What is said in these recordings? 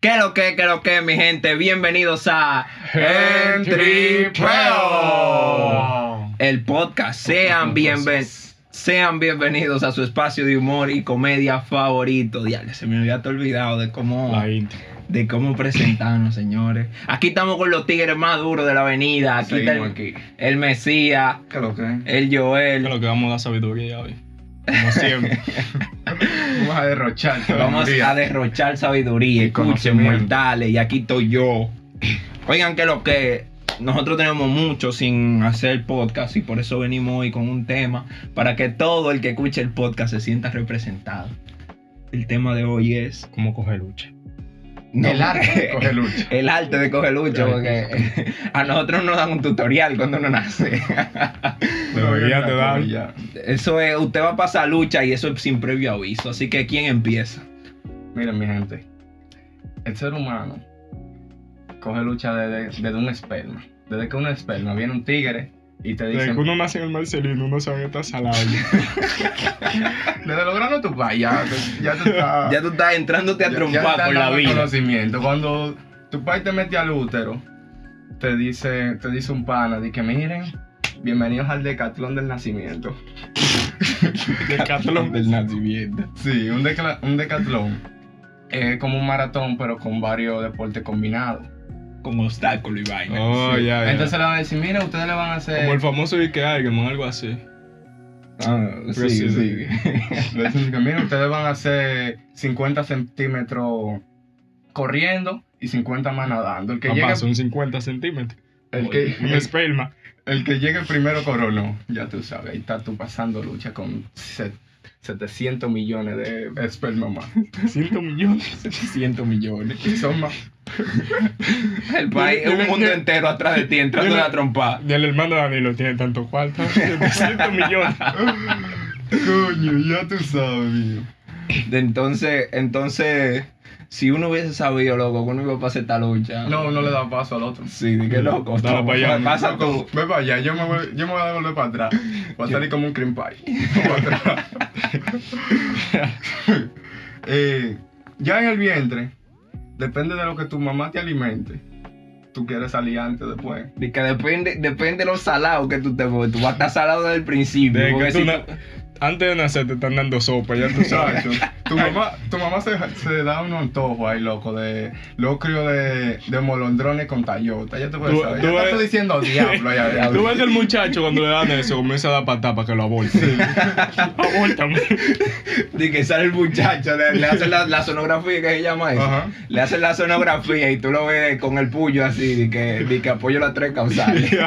¿Qué lo que, qué lo que, mi gente? Bienvenidos a Gentripeo. el podcast. Sean, bienven- sean bienvenidos a su espacio de humor y comedia favorito. Diablo, se me había olvidado de cómo, de cómo presentarnos, señores. Aquí estamos con los tigres más duros de la avenida. Aquí está el, Seguimos aquí. el Mesías, ¿Qué lo que? el ¿Qué Joel. lo que vamos a dar sabiduría hoy? Como siempre. Vamos a derrochar. Vamos a derrochar sabiduría escuchen mortales. Y aquí estoy yo. Oigan que lo que nosotros tenemos mucho sin hacer podcast y por eso venimos hoy con un tema para que todo el que escuche el podcast se sienta representado. El tema de hoy es ¿Cómo coger lucha? no, El arte coge lucha. el arte de coger lucho, Claro. porque a nosotros nos dan un tutorial cuando uno nace. Te. Ya. Eso es, usted va a pasar lucha y eso es sin previo aviso. Así que ¿quién empieza? Miren, mi gente. El ser humano coge lucha desde, desde un esperma. Desde que un esperma viene un tigre y te Desde dice. que uno nace en el Marcelino, uno sabe que está salado. Desde logrando tu pa, ya, ya tú estás. Ya tú estás entrándote a trompar por la vida. conocimiento. Cuando tu pai te mete al útero, te dice, te dice un pana, de que miren, bienvenidos al decatlón del nacimiento. Decatlón. del nacimiento. Sí, un, decatlón es como un maratón, pero con varios deportes combinados. Con obstáculo y vaina. Oh, Sí. ya, ya. Entonces le van a decir, mira, ustedes le van a hacer. Como el famoso Ike Aigerman, algo así. Ah, sí, sí, sí. Le dicen que, mira, ustedes van a hacer 50 centímetros corriendo y 50 más nadando. El que, Papá, llegue, son 50 centímetros. El, que, Un esperma. el que llegue primero coronó. Ya tú sabes, ahí estás tú pasando lucha con set- 700 millones de esperma más. 100 millones. 700 millones. Y son más. El país un mundo entero atrás de ti entrando a trompa. Y el hermano Danilo tiene tanto cuarto. 700 millones. Coño, ya tú sabes, mío. Entonces, entonces, si uno hubiese sabido, loco, que uno iba a pasar esta lucha. No, no le da paso al otro. Sí, di que loco. Dale toma, pa' allá. Pasa tú. Ve para allá, yo me voy, yo me voy a dar volver para atrás. Voy a salir como un cream pie. Para atrás. Eh, ya en el vientre, depende de lo que tu mamá te alimente. Tú quieres salir antes o después. Di que depende, depende de los salados que tú te pones. Tú vas a estar salado desde el principio. Porque que tú si Antes de nacer te están dando sopa, ya tú sabes. Tu mamá, tu mamá se, se da un antojo ahí, loco, de locrio de, de molondrones con tallota. Ya te puedes Tú- saber. tú Ya ves- estás diciendo diablo allá Tú ves que el muchacho cuando le dan eso comienza a dar patada para que lo aborte. Abórtame. De que sale el muchacho, le, le hacen la, la sonografía que se llama eso. Ajá. Le hacen la sonografía y tú lo ves con el puño así, de que, de que apoyo las tres causales.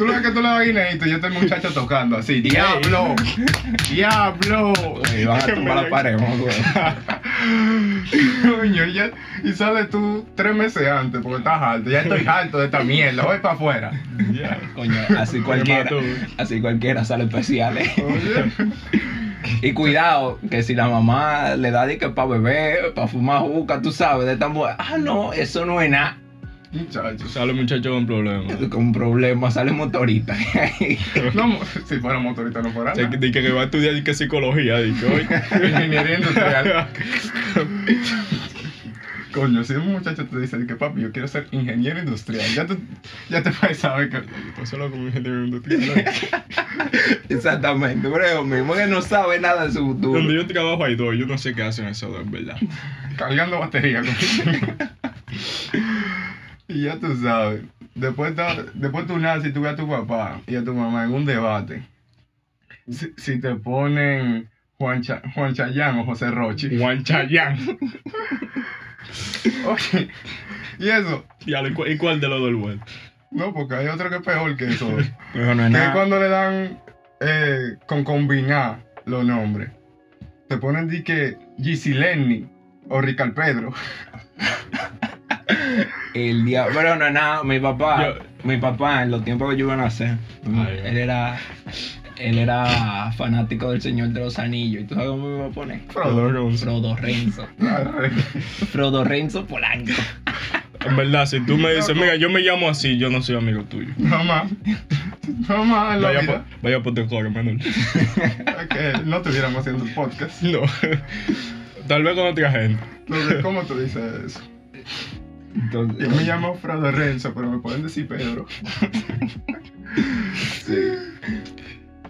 Tú lo ves que tú le das guineito y está el muchacho tocando así. ¡Diablo! ¡Diablo! y van a tumbar la pared. Coño, y, ya- y sales tú tres meses antes porque estás alto. Ya estoy alto de esta mierda. Voy para afuera. Coño, así cualquiera, así cualquiera sale especiales. Oye. Y cuidado, que si la mamá le da de que para beber, para fumar juca, tú sabes, de tan buena. Ah, no, eso no es nada. Muchachos. Sale muchacho con problemas. Con un problema, sale motorista. No, si fuera motorista no fuera sea, que, va a estudiar y que psicología, hoy. Ingeniería industrial. Coño, si un muchacho te dice que papi, yo quiero ser ingeniero industrial, ya te, ya te puedes saber que. Pásalo con un ingeniero industrial. Exactamente, pero es lo mismo que no sabe nada de su futuro. Donde yo trabajo hay dos, yo no sé qué hacen esos dos, verdad. cargando batería. Y ya tú sabes. Después, después tú naces y tú ves a tu papá y a tu mamá en un debate. Si, si te ponen Juan, Cha- Juan Chayán o José Rochi. Juan Chayán. Oye, y eso, ¿y cuál- ¿Y cuál de los dos bueno? no, porque hay otro que es peor que eso. Eso no es que es nada. cuando le dan eh, con combinar los nombres. Te ponen di que Gisileni o Rical Pedro. El día, pero no es nada, mi papá, Yo- mi papá en los tiempos que yo iba a nacer, Ay, él era, él era fanático del Señor de los Anillos. ¿Y tú sabes cómo me iba a poner? Frodo. Frodo Renzo. Frodo Renzo Polanco. En verdad, si tú me dices, mira, yo me llamo así, yo no soy amigo tuyo. No más. No más en la Vaya, vida. por, vaya por corre, menor. Es que no estuviéramos haciendo un podcast. No. Tal vez con otra gente. Entonces, ¿cómo tú dices eso? Entonces, Yo me llamo Frado Renzo, pero me pueden decir Pedro. sí.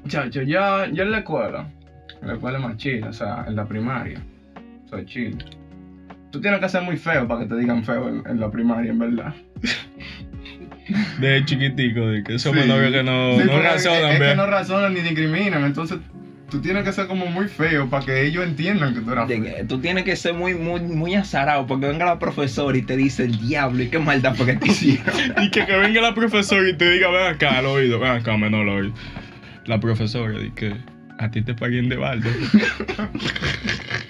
Muchacho, ya, ya en la escuela, en la escuela es más chill, o sea, en la primaria, soy chill. Tú tienes que ser muy feo para que te digan feo en, en la primaria, en verdad. De chiquitico, de que somos Sí. novios que no, Sí, no razonan, es, es que no razonan ni discriminan, entonces tú tienes que ser como muy feo para que ellos entiendan que tú eras feo. que tú tienes que ser muy, muy, muy azarado porque venga la profesora y te dice el diablo y qué maldad fue que te hicieron. Y que, que venga la profesora y te diga, ven acá al oído, ven acá, menor al oído. La profesora dice que a ti te paguen de balde.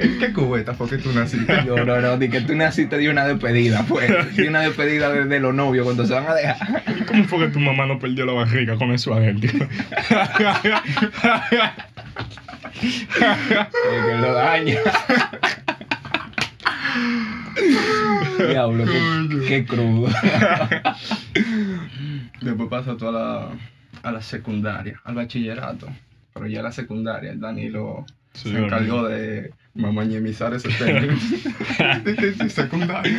¿En qué cubeta fue que tú naciste? Yo, no, no, di que tú naciste de una despedida, pues. De una despedida de, de los novios cuando se van a dejar. ¿Y cómo fue que tu mamá no perdió la barriga con eso adentro? Que lo daña. Diablo, qué, qué crudo. Después pasó toda la, a la secundaria, al bachillerato. Pero ya la secundaria, el Danilo Sí, se encargó de mamañemizar ese término. Secundaria.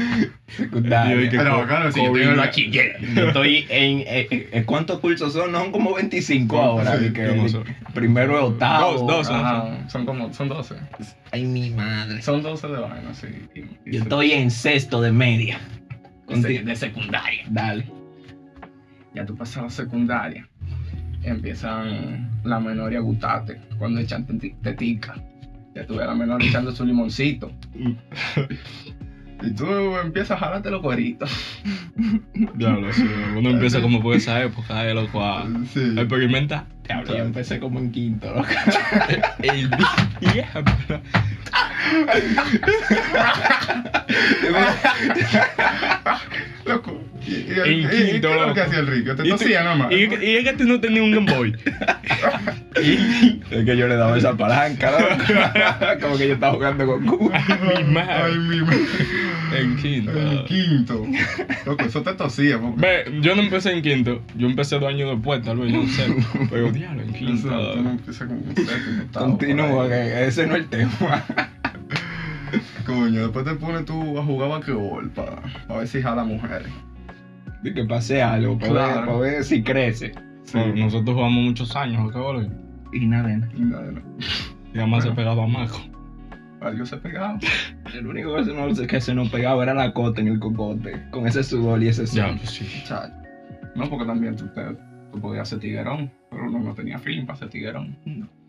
Yo dije, Pero claro, si yo tengo el ya. bachiller. Yo estoy en, en- en- ¿Cuántos cursos son? No, son como 25 ahora. Sí, que no primero es octavo. Dos, dos, son como, son 12. Ay, mi madre. Son 12 de vaina, sí. Y- Yo se- estoy en sexto de media. de, Conti- de secundaria. Dale. Ya tú pasas secundaria. Empiezan la menor y a gustarte cuando echan teti- tetica. Ya tú ves a la menor echando su limoncito. Y tú empiezas a jalarte los cueritos. Diablo, sí, uno empieza como por esa época de loco a Sí. a experimentar. Diablo, yo empecé como en quinto, loco. El diablo. Loco. ¿Y, y, En y- y- quinto, qué es lo que hacía el rico? Te tosía nada más. Y, y es que tú no tenías un Game Boy. Es que yo le daba esa palanca, loco. Como que yo estaba jugando con Cuba. Ay, mi madre. Ay, mi madre. En quinto. En quinto. Loco, eso te tosía. Porque... Ve, yo no empecé en quinto. Yo empecé dos años después, tal vez, yo no sé. Pero diablo, en Eso, quinto. tú no empiezas Continúa, que ese no es el tema. Coño, después te pones tú a jugar basquetbol para ver si jala mujeres. De que pase algo, para, ver, Claro. para ver si crece. Sí. No, Nosotros jugamos muchos años, ¿qué boludo? Y nada, nada. Y nada, no. Y además se pegaba a Marco. Algo se pegaba. El único que se, nos, que se nos pegaba era la cota en el cocote. Con ese sudor y ese sol. Sí. Chacho. No, porque también tú, te, tú podías ser tiguerón, pero uno no tenía feeling para ser tiguerón.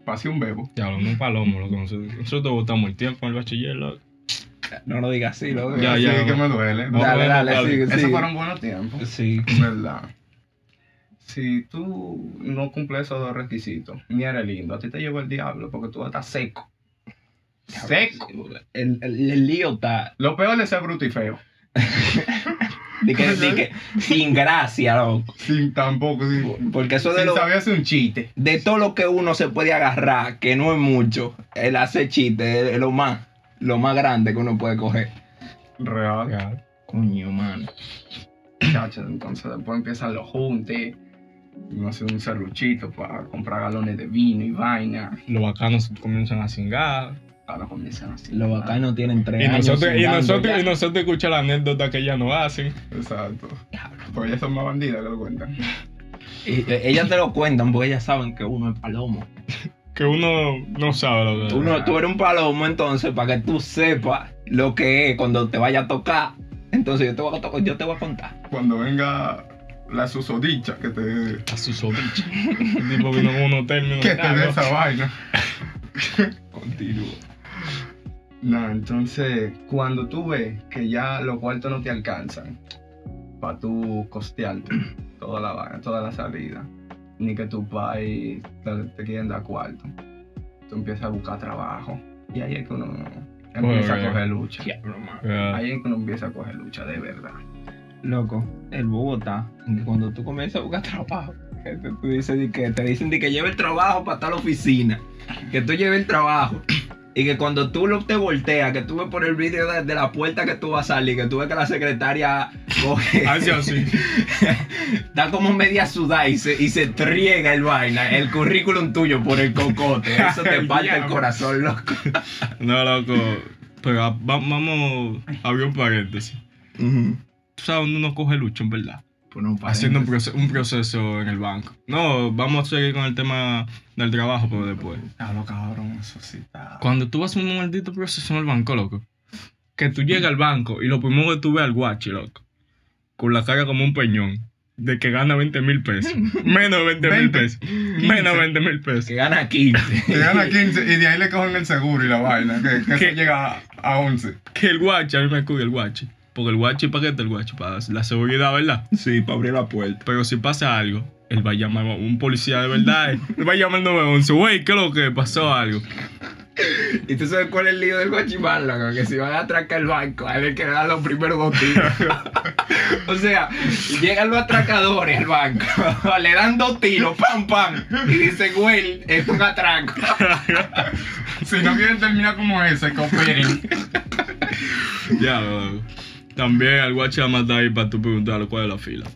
Pasé un bebo. No un palomo, loco. Nosotros, nosotros votamos el tiempo en el bachiller, loco. No lo digas así, loco. Ya, Así ya. que me duele. No, Dale, dale, dale. sigue, Esos sigue. fueron buenos tiempos. Sí. ¿Verdad? Si tú no cumples esos dos requisitos, ni eres lindo, a ti te lleva el diablo porque tú estás seco. Seco. El, el, el lío está. Lo peor es ser bruto y feo. De que, de que, sin gracia, loco. Sin tampoco, sin, Porque eso de sin lo. saber hacer un chiste. De todo lo que uno se puede agarrar, que no es mucho, el hacer chiste es lo más, lo más grande que uno puede coger. Real. Real. Coño, mano. Muchachos, entonces después empiezan los juntes. Uno hace un serruchito para comprar galones de vino y vaina. Los bacanos comienzan a cingar. Ahora comienzan así. Los bacanos tienen tres Y años. nosotros, y nosotros, ya. y nosotros escuchamos la anécdota que ellas nos hacen. Exacto. Porque ellas son más bandidas que lo cuentan. Y, eh, ellas te lo cuentan porque ellas saben que uno es palomo. Que uno no sabe lo que Uno, tú eres un palomo, entonces, para que tú sepas lo que es cuando te vaya a tocar. Entonces, yo te voy a, to- yo te voy a contar. Cuando venga la susodicha que te, A su sobicha. El tipo vino con unos términos. que te dé esa vaina. Continúo. No, entonces, cuando tú ves que ya los cuartos no te alcanzan para tú costearte toda la vaina, toda la salida, ni que tu país te, te quieren dar cuarto, tú empiezas a buscar trabajo. Y ahí es que uno empieza a coger lucha. Ahí es que uno empieza a coger lucha, de verdad. Loco, el Bogotá, cuando tú comienzas a buscar trabajo, te, tú dices de que te dicen de que lleve el trabajo para tal oficina, que tú lleves el trabajo. Y que cuando tú lo te volteas, que tú ves por el vídeo de, de la puerta que tú vas a salir, que tú ves que la secretaria coge. Hace así. Está como media sudada y se, y se triega el vaina, el currículum tuyo por el cocote. Eso te parte el corazón, loco. No, loco. Pero va- vamos a abrir un paréntesis. Tú sabes dónde uno coge lucho, en verdad. Pues no, Haciendo un, proceso en el banco. No, vamos a seguir con el tema del trabajo, pero después. Hablo cabrón, eso sí está. Cuando tú vas a un maldito proceso en el banco, loco, que tú llegas al banco y lo primero que tú ves al guachi, loco, con la cara como un peñón, de que gana 20 mil pesos. Menos de 20 mil 20, pesos. Menos de 20 mil pesos. Que gana 15. Te gana 15 y de ahí le cogen el seguro y la vaina, que, que llega a, a 11. Que el guachi, a mí me cuida el guachi. Porque el guachi, ¿para qué está el guachi? Para la seguridad, ¿verdad? Sí, para abrir la puerta. Pero si pasa algo, él va a llamar a un policía de verdad. él va a llamar al 911. Güey, ¿qué es lo que pasó algo? ¿Y tú sabes cuál es el lío del guachimán, loco? Que si van a atracar el banco, a es que le dan los primeros dos tiros. o sea, llegan los atracadores al banco, le dan dos tiros, pam, pam, y dicen, güey, es un atraco. Si no quieren terminar como ese, cooperen. Ya, loco. También al guachi va a matar ahí para tú preguntarle cuál es la fila.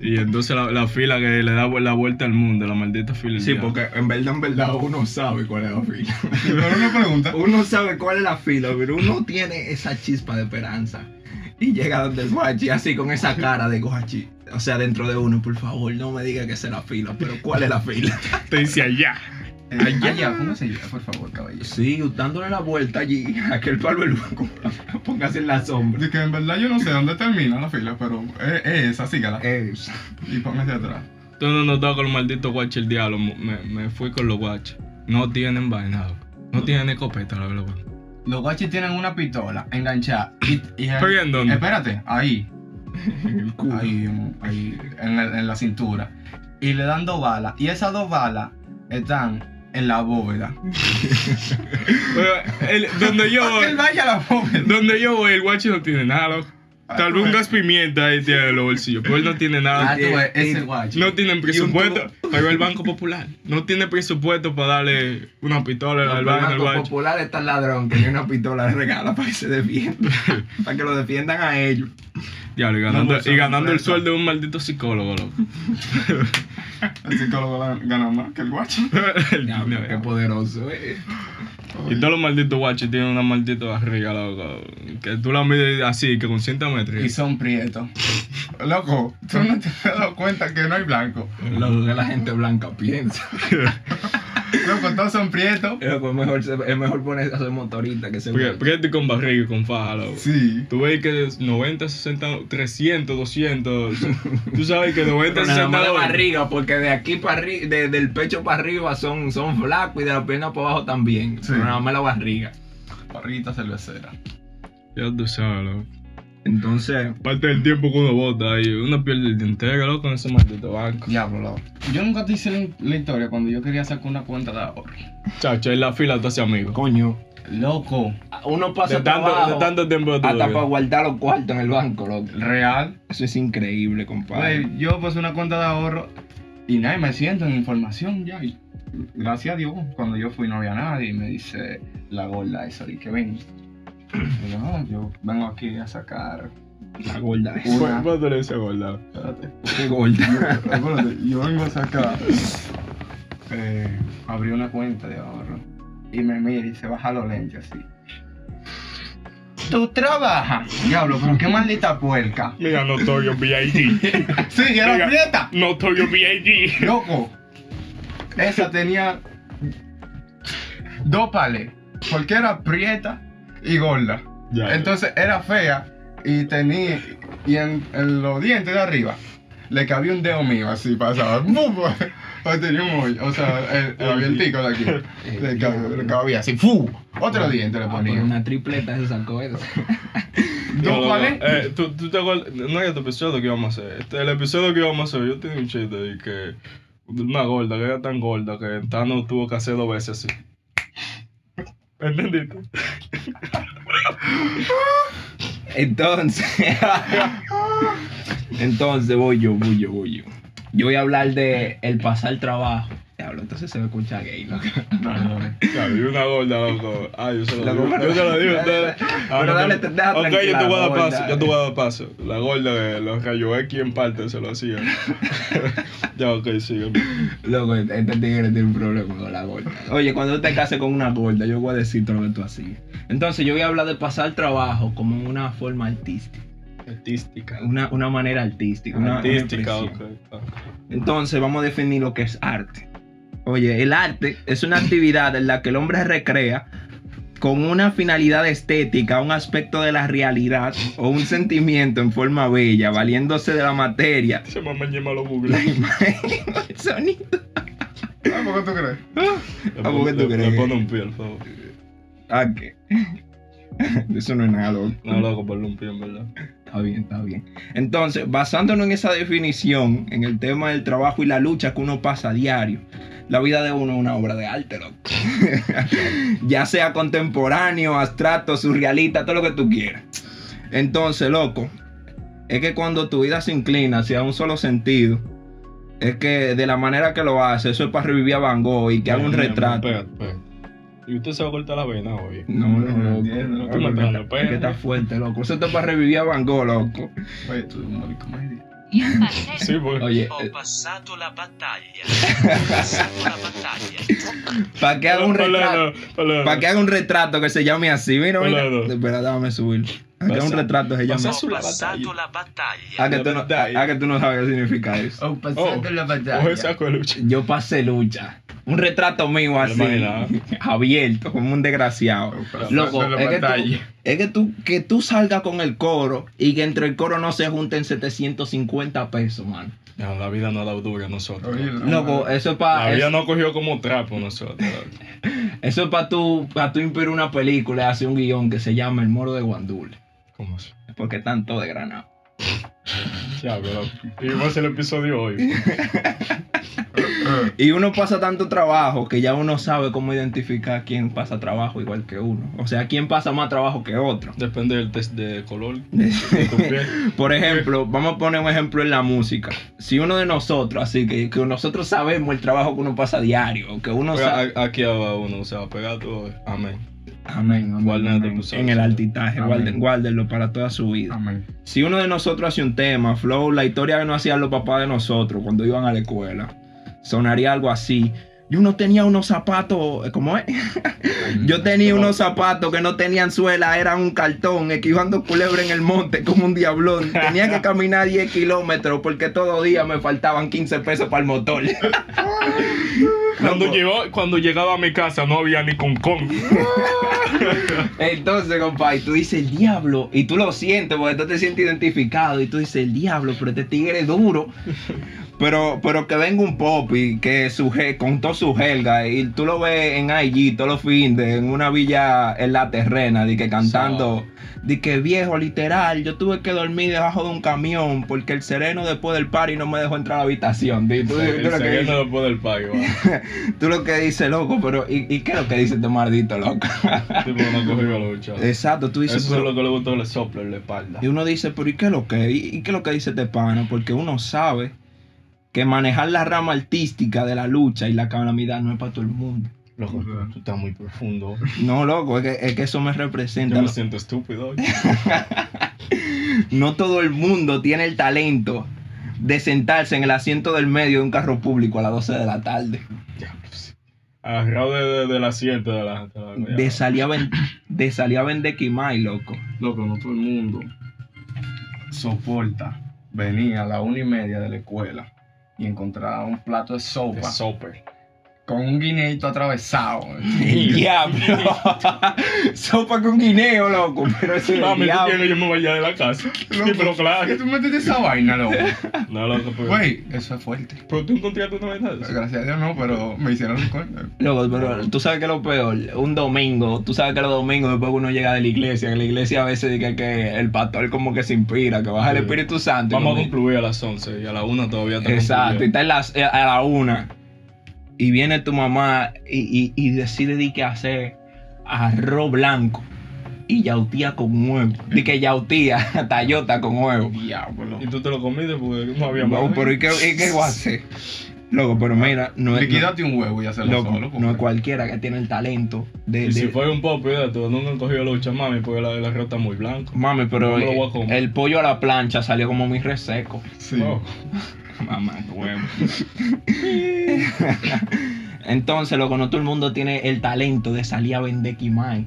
Y entonces la, la fila que le da la vuelta al mundo, la maldita fila. Sí, porque en verdad, en verdad, uno sabe cuál es la fila. Pero una pregunta. Uno sabe cuál es la fila, pero uno tiene esa chispa de esperanza. Y llega donde el guachi así con esa cara de guachi. O sea, dentro de uno, por favor, no me diga que es la fila, pero ¿cuál es la fila? Te dice allá. Eh, allá, ¿cómo se llama? Por favor, caballero. Sí, dándole la vuelta allí, a aquel palo banco, póngase en la sombra. De que en verdad yo no sé dónde termina la fila, pero es, es esa, sígala. Es. Y póngase atrás. Tú no notado con los malditos guachis el diablo. Me, me fui con los guachis. No tienen vaina. No tienen escopeta, la verdad. Los guachis tienen una pistola enganchada. Y, y ¿Pero y en dónde? Espérate, ahí. En el culo. Ahí, ahí en, la, en la cintura. Y le dan dos balas. Y esas dos balas están en la bóveda. Pero el- donde yo Él voy, vaya a la bóveda. donde yo voy, el guachi no tiene nada, loco. Tal vez un gas pimienta ahí tiene en los bolsillos, pero él no tiene nada. Ah, tú ese guachi. No tienen presupuesto, pero el Banco Popular no tiene presupuesto para darle una pistola No, al pero el Banco. Popular está el ladrón que ni una pistola le regala para que se defienda. para que lo defiendan a ellos. Diablo, y ganando, No, y ganando el sueldo de un maldito psicólogo, loco. El psicólogo gana- más que el guachi. El Diablo, qué poderoso, eh. Y todos los malditos guachis tienen una maldita barriga, loco. Que tú la mides así, que con 100 Y metros. son prietos. Loco, tú no te has dado cuenta que no hay blanco. Lo que la gente blanca piensa. Loco, todos son prietos. Es mejor, es mejor ponerse a hacer motorista que se Porque Prieto y con barriga y con faja, loco. Sí. Tú ves que es 90, 60, 300, 200. Tú sabes que 90, Pero nada 60 más de barriga, porque de aquí para arriba, del pecho para arriba son, son flacos y de la pierna para abajo también. Sí. Pero nada más la barriga. Barrita cervecera. Ya tú sabes, loco. Entonces, Parte del tiempo que uno bota ahí, uno pierde el día entero, loco, en ese maldito banco. Diablo, loco. Yo nunca te hice la, la historia cuando yo quería sacar una cuenta de ahorro. Chacho, en la fila te hace amigo. coño, Loco, uno pasa De tanto, trabajo de tanto tiempo de hasta para guardar los cuartos en el banco, loco. real. Eso es increíble, compadre. Yo puse una cuenta de ahorro y nada, y me siento en información ya. Y gracias a Dios, cuando yo fui no había nadie y me dice la gorda eso, y que ven. Yo, "No, yo vengo aquí a sacar. La gorda es. Una. ¿Cuánto le dice gorda? Espérate. Qué gorda. Acuérdate, yo vengo a sacar. Eh, abrí una cuenta de ahorro y me mira y se baja los lentes así. Tú trabajas. Diablo, pero qué maldita puerca. Mira, Notorio B.I.G. Sí, era Venga. prieta. Notorio B.I.G. Loco. Esa tenía dos palés. Porque era prieta y gorda. Ya, Entonces era fea y tenía. Y en, en los dientes de arriba le cabía un dedo mío así pasaba. ¡Bum! O tenía un hoyo. O sea, el, el avientico de aquí. Le cabía, le cabía así. ¡Fu! Otro diente le Ah, ponía. pues una tripleta se sacó eso. ¿Dos No, no, palés? no. Eh, ¿tú, tú te acuerdas? No es este episodio que íbamos a hacer. Este, el episodio que íbamos a hacer, yo tenía un chiste de que una gorda, que era tan gorda que Thanos tuvo que hacer dos veces así. ¿Entendiste? Entonces, entonces voy yo, voy yo, voy yo. Yo voy a hablar de el pasar trabajo. Diablo, entonces se me escucha gay, loco. Claro, y una gorda, loco. Ah, yo se lo digo. pero- Yo se lo digo a ustedes. Ah, Pero no, dale, no. te- deja Ok, yo te voy a dar paso. Yo te voy a dar paso. La gorda de los rayos X en parte se lo hacía. ya, ok, sigue. Loco, este tigre tiene un problema con la gorda. Oye, cuando tú te cases con una gorda, yo voy a decirte lo que tú hacías. Entonces, yo voy a hablar de pasar trabajo como una forma artística. Artística. Una, una manera artística. Una, una Artística, expresión. ok. Entonces vamos a definir lo que es arte. Oye, el arte es una actividad en la que el hombre recrea con una finalidad estética, un aspecto de la realidad o un sentimiento en forma bella, valiéndose de la materia, Se me llama los la Google. imagen, el sonido. Ah, ¿por qué tú crees? ¿A por qué tú crees? Le pone un pie, al favor. ¿A qué? Eso no es nada, loco. No, loco, ponle un pie, en verdad. Está bien, está bien. Entonces, basándonos en esa definición, en el tema del trabajo y la lucha que uno pasa a diario, la vida de uno es una obra de arte, loco. ya sea contemporáneo, abstracto, surrealista, todo lo que tú quieras. Entonces, loco, es que cuando tu vida se inclina hacia un solo sentido, es que de la manera que lo hace, eso es para revivir a Van Gogh y que haga un retrato. Espérate, espérate. ¿Y usted se va a cortar la vena hoy? No, no, No no. No no matando, Es que espérate. está fuerte, loco. Eso es Van Gogh, loco. Oye, Ho eh, passato la battaglia. Ho passato la battaglia. para que haga un retrato. Para que haga un retrato que se llame así. Mira, mira. Espera, déjame subir. Haga un Pasa- retrato se su- Ho la passato la battaglia. Ah, que, La tú no, batalla. ah, que tú no sabes qué significa eso. Oh, pasaste la batalla. Coge saco de lucha. Yo pasé lucha. Un retrato mío así. Abierto, como un desgraciado. pasaste Loco, es que, tú, batalla. es que tú que tú salgas con el coro y que entre el coro no se junten 750 pesos, man. No, la vida no ha dado dura a nosotros. Oye, loco. no, Loco, eso es para La vida eso, no cogió como trapo a nosotros. eso es para tú, para tú inspirar una película y hacer un guion que se llama El Moro de Guandule. ¿Cómo así? Porque están todos de granado. Ya, pero. Y vamos a hacer el episodio hoy. Y uno pasa tanto trabajo que ya uno sabe cómo identificar quién pasa trabajo igual que uno. O sea, quién pasa más trabajo que otro. Depende del test de color de tu piel. Por ejemplo, vamos a poner un ejemplo en la música. Si uno de nosotros, así que, que nosotros sabemos el trabajo que uno pasa a diario, que uno Oiga, sabe... a- Aquí va uno, se va a pegar todo. Amén. Amén, amén, En el altitaje, guarden- guárdenlo para toda su vida. Amén. Si uno de nosotros hace un tema, Flow, la historia que no hacían los papás de nosotros cuando iban a la escuela, sonaría algo así. Yo no tenía unos zapatos, ¿cómo es? Yo tenía unos zapatos que no tenían suela, eran un cartón, esquivando culebra en el monte como un diablón. Tenía que caminar 10 kilómetros porque todo día me faltaban 15 pesos para el motor. Cuando, llegó, cuando llegaba a mi casa no había ni con con. Entonces, compa, y tú dices el diablo, y tú lo sientes porque tú te sientes identificado, y tú dices el diablo, pero este tigre es duro. Pero, pero que venga un pop y que su, con todo su jelga, y tú lo ves en IG todos los fines, en una villa en la terrena, de que cantando, de que viejo, literal, yo tuve que dormir debajo de un camión porque el sereno después del party no me dejó entrar a la habitación. di, Tú, tú El lo que dices, después del va. tú lo que dices, loco, pero ¿y, y qué es lo que dice este maldito, loco? Tipo, no cogió a lucha. Exacto, tú dices, Eso pero- es lo que le gustó le sopla en la espalda. Y uno dice, pero ¿y qué es lo que? ¿Y, y qué es lo que dice este pana? Porque uno sabe que manejar la rama artística de la lucha y la calamidad no es para todo el mundo. Loco, tú estás muy profundo. No, loco, es que, es que eso me representa. Yo me siento estúpido hoy. no todo el mundo tiene el talento de sentarse en el asiento del medio de un carro público a las 12 de la tarde. Diablo, sí. Agarrado de, de- del asiento de la. De, la- De salir a, ven- de salir a vender quimay, loco. Loco, no todo el mundo soporta venir a la una y media de la escuela y encontrar un plato de de sopa. Con un guineito atravesado. El diablo. Sopa con guineo, loco. Pero eso es el Mami, tú diablo. quieres que yo me vaya de la casa. Sí, pero claro. ¿Qué tú metes esa vaina, loco? No, loco, pero. Güey, eso es fuerte. Pero tú encontraste una vaina de eso. Gracias a Dios no, pero me hicieron recuerdo. Loco, pero tú sabes que lo peor, un domingo, tú sabes que los domingos después que uno llega de la iglesia, en la iglesia a veces dice que el pastor como que se inspira, que baja el. Espíritu Santo. Vamos a concluir a las 11 y a la 1 todavía está Exacto, y está en las- a la una. Y viene tu mamá y, y- y decide de que hacer arroz blanco y yautía con huevo. Di que yautía, tallota con huevo. Diablo. Y tú te lo comiste porque no había No, más. pero ¿y qué, y qué voy a hacer? Loco, pero mira, no es, Liquídate un huevo y hazlo loco, solo. no es cualquiera que tiene el talento de... Y si fue un popo de todo, nunca han cogido lucha, mami, porque la de la rota muy blanco. Mami, pero No el pollo a la plancha salió como muy reseco. Sí. Oh. Mamá, huevo. Entonces, loco, no todo el mundo tiene el talento de salir a vender Kimai.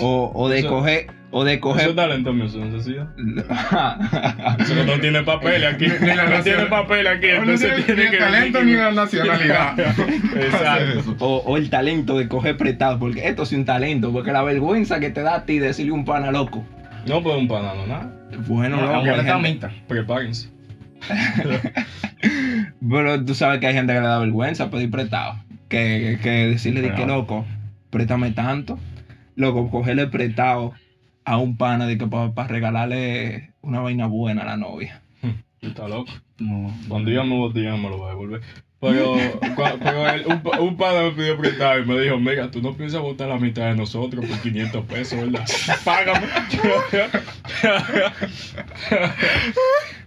O, o de Eso- coger. O de Eso coger. es talento mío, eso es necesidad. Eso no tiene papel aquí. Ni- ni la no tiene papel aquí, No entonces tiene tiene ni que el talento ni la nacionalidad. Exacto. o, o el talento de coger prestado. Porque esto es un talento. Porque la vergüenza que te da a ti decirle un pana loco. No puede un panano, nada. Bueno, No, loco, está gente-. Prepárense. Pero tú sabes que hay gente que le da vergüenza pedir prestado. Que, que decirle de que loco, préstame tanto. Loco, cogerle prestado a un pana de que para regalarle una vaina buena a la novia. Tú estás loco. No. Cuando yo me boté, me lo voy a devolver. Pero, pero él- un, un padre me pidió prestado y me dijo, mira, tú no piensas botar la mitad de nosotros por 500 pesos, ¿verdad? Págame.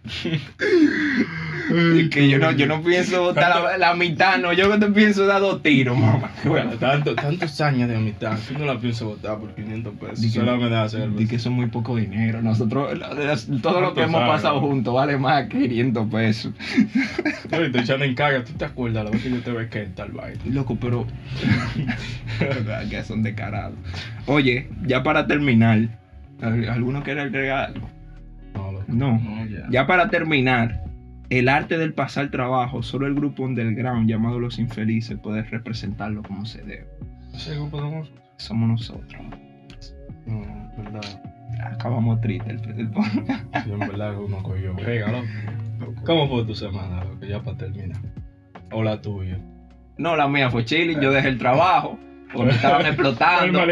Y que yo no, yo no pienso botar la, la mitad, no, yo que te pienso dar dos tiros, mamá. Bueno, tanto, tantos años de amistad, tú no la pienso botar por 500 pesos. Di que- Solo me da Di cerveza. que eso es muy poco dinero. Nosotros, la- todo lo que ¿Cuánto hemos pasado no? juntos vale más que 500 pesos. No, y te echan en cara, ¿tú te acuerdas la vez que yo te ve que tal vaina? Loco, pero. Que son descarados. Oye, ya para terminar, ¿al- ¿alguno quiere agregar algo? No. No. No, ya. Ya para terminar, el arte del pasar trabajo, solo el grupo underground llamado Los Infelices puede representarlo como se debe. ¿Ese grupo somos? Somos nosotros. No, en verdad. Acabamos triste el, el Sí, en verdad uno cogió brega, loco. ¿Cómo fue tu semana, loco? Ya para terminar. O la tuya. No, la mía fue chilling, yo dejé el trabajo, porque me estaban explotando.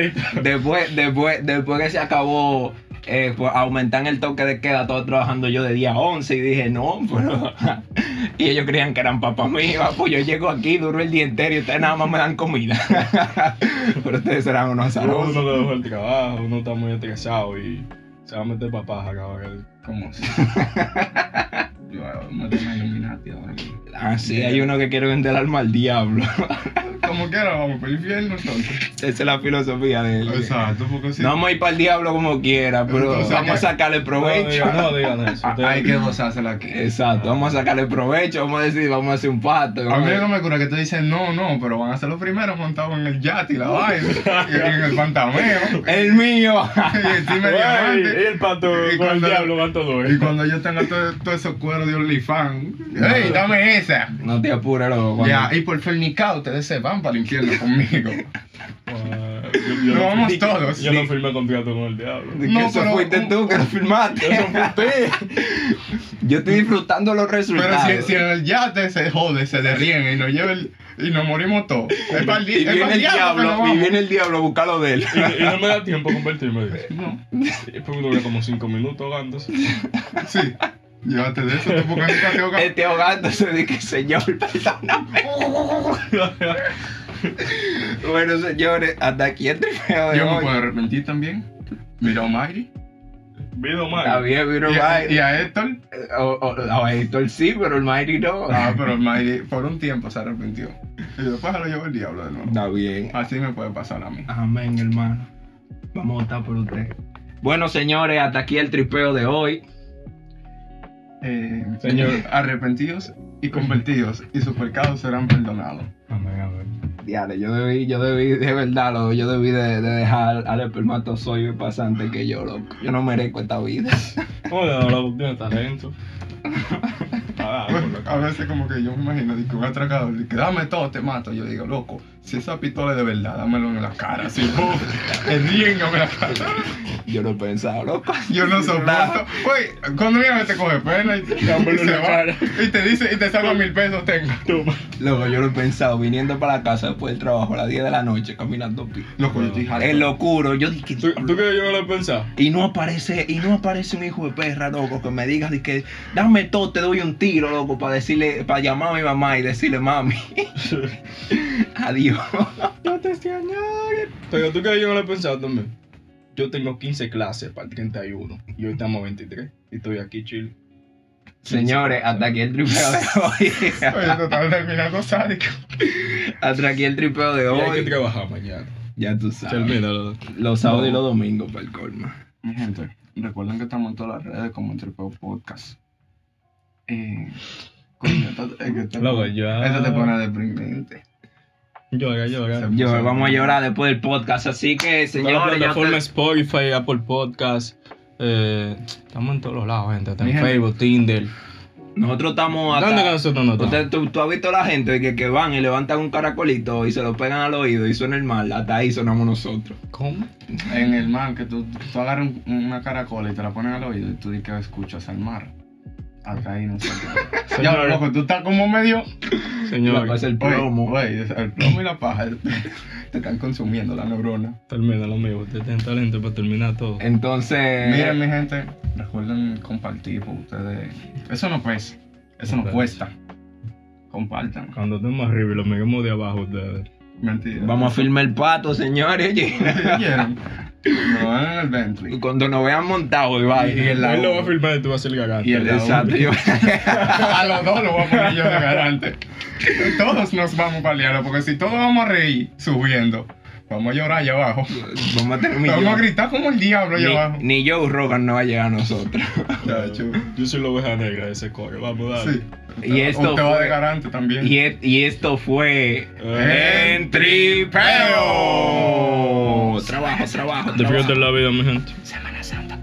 Después, después, después que se acabó eh, pues, aumentar el toque de queda, todo trabajando yo de día a 11 y dije, no, pero... y ellos creían que eran papás míos, ah, pues yo llego aquí, duro el día entero y ustedes nada más me dan comida. pero ustedes serán unos Uno azarosos. no le dejó el trabajo, uno está muy estresado y se va a meter papás acá. ahora. ¿Cómo así? Yo me tengo Illuminati ahora mismo. Ah, sí, hay uno que quiere vender el alma al diablo. Como quiera, vamos para el infierno entonces. Esa es la filosofía de él. Exacto, porque si No vamos a ir para el diablo como quiera, pero Entonces, vamos a sacarle No provecho. digan, no digan eso. Ah, Ustedes- hay que gozársela aquí. Exacto, vamos a sacarle provecho, vamos a decir, vamos a hacer un pato. A mí no me cura que te dicen no, no, pero van a ser los primeros montados en el yate y la vaina. y en el pantameo. El mío. y el pato Y con el cuando- diablo van todos. Y cuando yo tenga todo- todos esos cueros de OnlyFans, ¡Ey, dame esa! No te apures, loco. Ya, y por fernicado ustedes se van para el infierno conmigo. Yo, Nos vamos firmé- todos. Yo no firmé contrato con el diablo. No, eso pero- fuiste tú que lo filmaste. Eso fue usted. Yo estoy disfrutando los Pero resultados. si, si en el yate se jode, se derriega y nos lleva el, y nos morimos todos. Es para el, y viene para el el diablo. diablo, y vamos. viene el diablo a buscarlo de él. Y, y no me da tiempo a convertirme. No, Después me dura como 5 minutos ahogándose. sí. Llévate de eso, tú porque nunca te ahogas. Este ahogándose de que señor, perdóname. bueno, señores, hasta aquí el trifeo de Yo me hoy. puedo arrepentir también. Mira a Mayri. Vido mal. Está bien, vino Y a, y a Héctor. O, o, o Héctor sí, pero el Mayri no. Ah, pero el Mayri por un tiempo se arrepintió. Y después se lo llevó el diablo de nuevo. Está bien. Así me puede pasar a mí. Amén, hermano. Vamos a votar por usted. Bueno, señores, hasta aquí el tripeo de hoy. Eh, Señor. arrepentidos y convertidos, y sus pecados serán perdonados. Amén, amén. Diale, yo debí, yo debí, de verdad, loco, yo debí de, de dejar al espermatozoide pasante que yo, loco. Yo no merezco esta vida. ¿Cómo le la tiene talento? Por lo que- A veces como que yo me imagino de que un atracador dice, dame todo, te mato. Yo digo, loco, si esa pistola es de verdad, dámelo en la cara, ¡pum! enriéngame en la cara. Yo no he pensado, loco. Yo no soporto. Güey, cuando viene te coge pena y, y se va. Y te dice, y te salva mil pesos, tengo. Toma. Loco, yo lo he pensado, viniendo para la casa después del trabajo a las 10 de la noche, caminando pi. Loco, yo estoy. Es locuro, yo dije, ¿Tú, ¿Tú crees que yo no lo he pensado? Y no aparece, y no aparece un hijo de perra, loco, que me diga de que dame todo, te doy un tiro, loco, para decirle, para llamar a mi mamá y decirle, mami, adiós. Yo te. Pero tú crees que yo no lo he pensado también. Yo tengo 15 clases para el 31 y hoy estamos a 23 y estoy aquí chill. Señores, hasta aquí el tripeo de hoy. Oye, estás terminando sádico. hasta aquí el tripeo de Y hay que hoy. trabajar mañana. Ya tú sabes. Termínalo. Los sábados y los domingos para el colmo. Mi gente, recuerden que estamos en todas las redes como Tripeo Podcast. Eh, coño, esto, es que esto- Loco, ya- esto te pone deprimente. Llora, llora. Yo, vamos a llorar después del podcast. Así que, La señores, ya plataforma te- Spotify, Apple Podcast. eh, estamos en todos los lados, gente. Está en gente. Facebook, Tinder. nosotros estamos acá. ¿Dónde que nosotros no estamos? Usted- tú, tú has visto la gente que, que van y levantan un caracolito y se lo pegan al oído y suena el mal. Hasta ahí sonamos nosotros. ¿Cómo? En el mar, que tú, tú agarras un- una caracola y te la pones al oído y tú dices que escuchas al mar. Acá ahí no sé. ya, loco, tú estás como medio. Señor, Es el plomo. oye, el plomo y la paja te están consumiendo la neurona. termina lo mío. Usted tiene talento para terminar todo. Entonces, Miren, mi gente, recuerden compartir por ustedes. Eso no pesa, eso no cuesta. Compartan. Cuando estemos arriba y lo miremos de abajo, ustedes. Mentira. vamos a filmar el pato, señores. Quieren, lo van en el Bentley. Cuando nos vean montados y va. Y el Él lo va a lado. filmar y tú vas a ser garante. Y el- Exacto. A los dos lo voy a poner yo de garante. Todos nos vamos a paliar, porque si todos vamos a reír subiendo, vamos a llorar allá abajo. vamos a tener Vamos a gritar como el diablo allá abajo. Ni, Joe Rogan no va a llegar a nosotros. Yo soy la oveja negra de ese coro. Vamos, dale. Sí. Y esto va fue- de garante también. Y, e- y esto fue. En Tripeo. Trabajo, trabajo. Disfruten la vida, mi gente. Semana Santa.